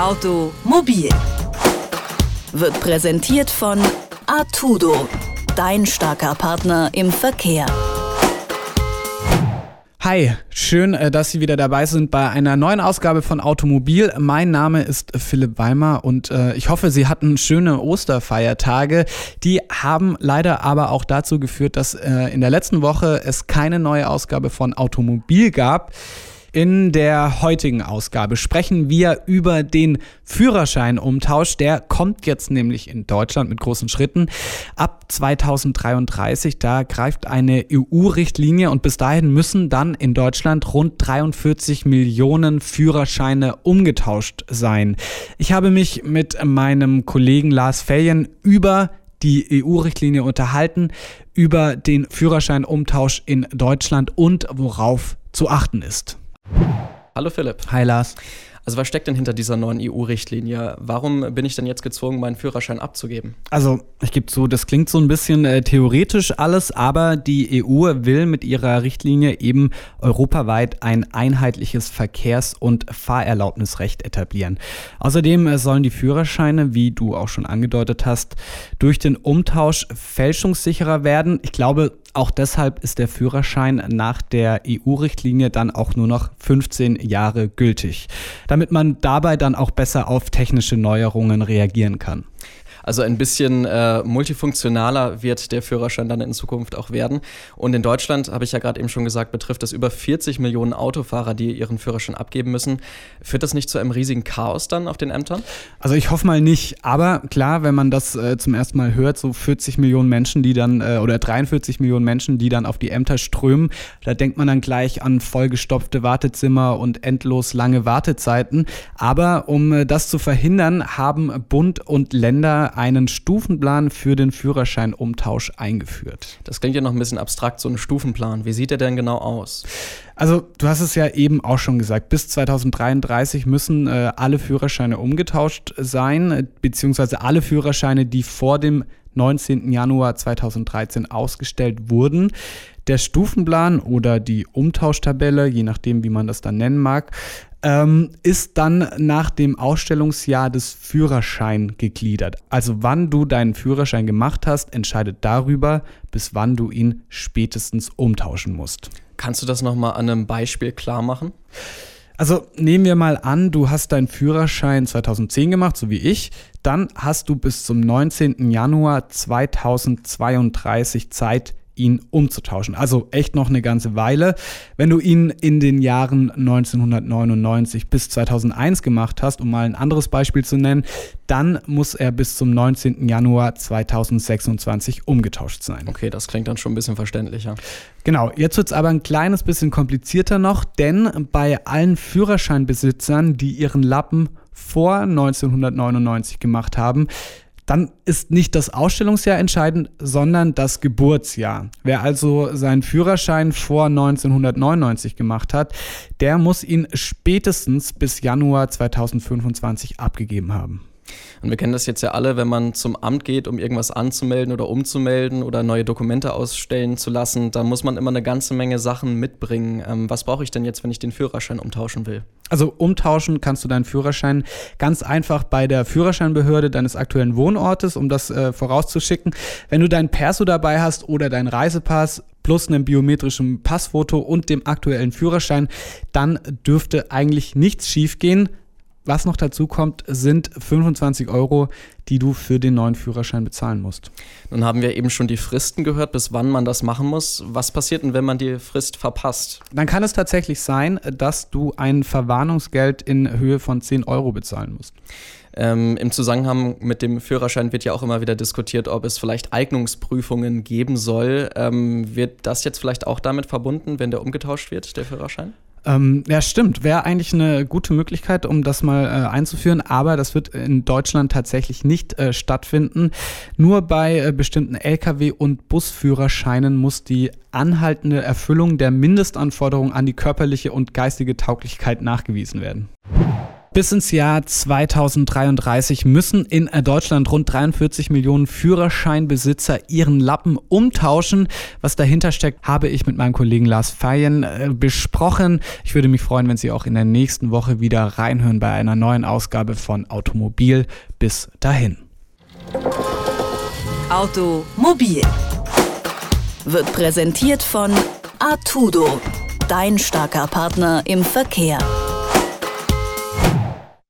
Automobil wird präsentiert von Artudo, dein starker Partner im Verkehr. Hi, schön, äh, dass Sie wieder dabei sind bei einer neuen Ausgabe von Automobil. Mein Name ist Philipp Weimer und äh, ich hoffe, Sie hatten schöne Osterfeiertage. Die haben leider aber auch dazu geführt, dass äh, in der letzten Woche es keine neue Ausgabe von Automobil gab. In der heutigen Ausgabe sprechen wir über den Führerscheinumtausch. Der kommt jetzt nämlich in Deutschland mit großen Schritten. Ab 2033, da greift eine EU-Richtlinie und bis dahin müssen dann in Deutschland rund 43 Millionen Führerscheine umgetauscht sein. Ich habe mich mit meinem Kollegen Lars Fellien über die EU-Richtlinie unterhalten, über den Führerscheinumtausch in Deutschland und worauf zu achten ist. Hallo Philipp. Hi Lars. Also was steckt denn hinter dieser neuen EU-Richtlinie? Warum bin ich denn jetzt gezwungen, meinen Führerschein abzugeben? Also ich gebe zu, das klingt so ein bisschen äh, theoretisch alles, aber die EU will mit ihrer Richtlinie eben europaweit ein einheitliches Verkehrs- und Fahrerlaubnisrecht etablieren. Außerdem äh, sollen die Führerscheine, wie du auch schon angedeutet hast, durch den Umtausch fälschungssicherer werden. Ich glaube, auch deshalb ist der Führerschein nach der EU-Richtlinie dann auch nur noch 15 Jahre gültig, damit man dabei dann auch besser auf technische Neuerungen reagieren kann. Also ein bisschen äh, multifunktionaler wird der Führerschein dann in Zukunft auch werden. Und in Deutschland, habe ich ja gerade eben schon gesagt, betrifft es über 40 Millionen Autofahrer, die ihren Führerschein abgeben müssen. Führt das nicht zu einem riesigen Chaos dann auf den Ämtern? Also ich hoffe mal nicht. Aber klar, wenn man das äh, zum ersten Mal hört, so 40 Millionen Menschen, die dann, äh, oder 43 Millionen Menschen, die dann auf die Ämter strömen, da denkt man dann gleich an vollgestopfte Wartezimmer und endlos lange Wartezeiten. Aber um äh, das zu verhindern, haben Bund und Länder einen Stufenplan für den Führerscheinumtausch eingeführt. Das klingt ja noch ein bisschen abstrakt, so ein Stufenplan. Wie sieht der denn genau aus? Also, du hast es ja eben auch schon gesagt, bis 2033 müssen äh, alle Führerscheine umgetauscht sein, beziehungsweise alle Führerscheine, die vor dem 19. Januar 2013 ausgestellt wurden. Der Stufenplan oder die Umtauschtabelle, je nachdem, wie man das dann nennen mag, ähm, ist dann nach dem Ausstellungsjahr des Führerschein gegliedert. Also wann du deinen Führerschein gemacht hast, entscheidet darüber, bis wann du ihn spätestens umtauschen musst. Kannst du das nochmal an einem Beispiel klar machen? Also nehmen wir mal an, du hast deinen Führerschein 2010 gemacht, so wie ich. Dann hast du bis zum 19. Januar 2032 Zeit, ihn umzutauschen. Also echt noch eine ganze Weile. Wenn du ihn in den Jahren 1999 bis 2001 gemacht hast, um mal ein anderes Beispiel zu nennen, dann muss er bis zum 19. Januar 2026 umgetauscht sein. Okay, das klingt dann schon ein bisschen verständlicher. Genau, jetzt wird es aber ein kleines bisschen komplizierter noch, denn bei allen Führerscheinbesitzern, die ihren Lappen vor 1999 gemacht haben, dann ist nicht das Ausstellungsjahr entscheidend, sondern das Geburtsjahr. Wer also seinen Führerschein vor 1999 gemacht hat, der muss ihn spätestens bis Januar 2025 abgegeben haben. Und wir kennen das jetzt ja alle, wenn man zum Amt geht, um irgendwas anzumelden oder umzumelden oder neue Dokumente ausstellen zu lassen, da muss man immer eine ganze Menge Sachen mitbringen. Ähm, was brauche ich denn jetzt, wenn ich den Führerschein umtauschen will? Also umtauschen kannst du deinen Führerschein ganz einfach bei der Führerscheinbehörde deines aktuellen Wohnortes, um das äh, vorauszuschicken. Wenn du dein Perso dabei hast oder deinen Reisepass, plus einem biometrischen Passfoto und dem aktuellen Führerschein, dann dürfte eigentlich nichts schiefgehen. Was noch dazu kommt, sind 25 Euro, die du für den neuen Führerschein bezahlen musst. Nun haben wir eben schon die Fristen gehört, bis wann man das machen muss. Was passiert denn, wenn man die Frist verpasst? Dann kann es tatsächlich sein, dass du ein Verwarnungsgeld in Höhe von 10 Euro bezahlen musst. Ähm, Im Zusammenhang mit dem Führerschein wird ja auch immer wieder diskutiert, ob es vielleicht Eignungsprüfungen geben soll. Ähm, wird das jetzt vielleicht auch damit verbunden, wenn der umgetauscht wird, der Führerschein? Ähm, ja, stimmt. Wäre eigentlich eine gute Möglichkeit, um das mal äh, einzuführen, aber das wird in Deutschland tatsächlich nicht äh, stattfinden. Nur bei äh, bestimmten Lkw- und Busführerscheinen muss die anhaltende Erfüllung der Mindestanforderungen an die körperliche und geistige Tauglichkeit nachgewiesen werden. Bis ins Jahr 2033 müssen in Deutschland rund 43 Millionen Führerscheinbesitzer ihren Lappen umtauschen. Was dahinter steckt, habe ich mit meinem Kollegen Lars Feyen äh, besprochen. Ich würde mich freuen, wenn Sie auch in der nächsten Woche wieder reinhören bei einer neuen Ausgabe von Automobil. Bis dahin. Automobil wird präsentiert von Artudo, dein starker Partner im Verkehr.